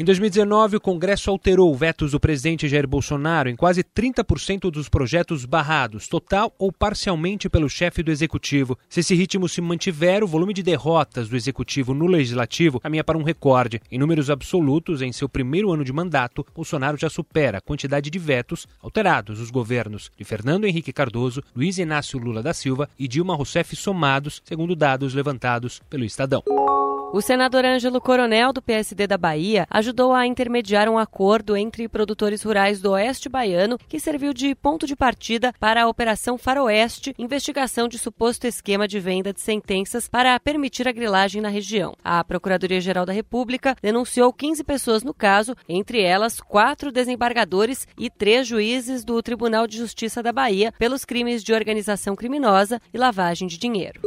Em 2019, o Congresso alterou vetos do presidente Jair Bolsonaro em quase 30% dos projetos barrados, total ou parcialmente pelo chefe do executivo. Se esse ritmo se mantiver, o volume de derrotas do executivo no legislativo caminha para um recorde. Em números absolutos, em seu primeiro ano de mandato, Bolsonaro já supera a quantidade de vetos alterados dos governos de Fernando Henrique Cardoso, Luiz Inácio Lula da Silva e Dilma Rousseff somados, segundo dados levantados pelo Estadão. O senador Ângelo Coronel, do PSD da Bahia, ajudou a intermediar um acordo entre produtores rurais do Oeste Baiano que serviu de ponto de partida para a Operação Faroeste, investigação de suposto esquema de venda de sentenças para permitir a grilagem na região. A Procuradoria-Geral da República denunciou 15 pessoas no caso, entre elas quatro desembargadores e três juízes do Tribunal de Justiça da Bahia pelos crimes de organização criminosa e lavagem de dinheiro.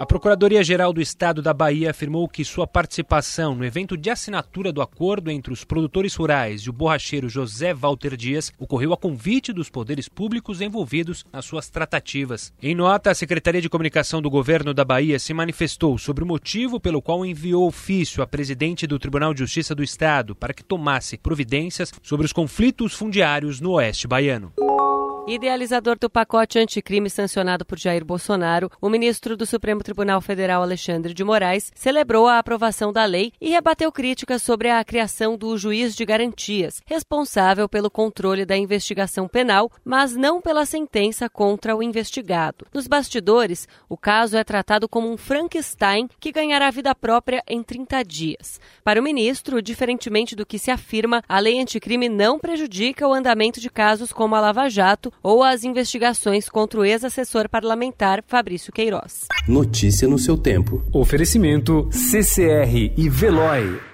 A Procuradoria-Geral do Estado da Bahia afirmou que sua participação no evento de assinatura do acordo entre os produtores rurais e o borracheiro José Walter Dias ocorreu a convite dos poderes públicos envolvidos nas suas tratativas. Em nota, a Secretaria de Comunicação do Governo da Bahia se manifestou sobre o motivo pelo qual enviou ofício à presidente do Tribunal de Justiça do Estado para que tomasse providências sobre os conflitos fundiários no oeste baiano. Idealizador do pacote anticrime sancionado por Jair Bolsonaro, o ministro do Supremo Tribunal Federal Alexandre de Moraes celebrou a aprovação da lei e rebateu críticas sobre a criação do juiz de garantias, responsável pelo controle da investigação penal, mas não pela sentença contra o investigado. Nos bastidores, o caso é tratado como um Frankenstein que ganhará vida própria em 30 dias. Para o ministro, diferentemente do que se afirma, a lei anticrime não prejudica o andamento de casos como a Lava Jato ou as investigações contra o ex-assessor parlamentar Fabrício Queiroz. Notícia no seu tempo. Oferecimento CCR e Veloy.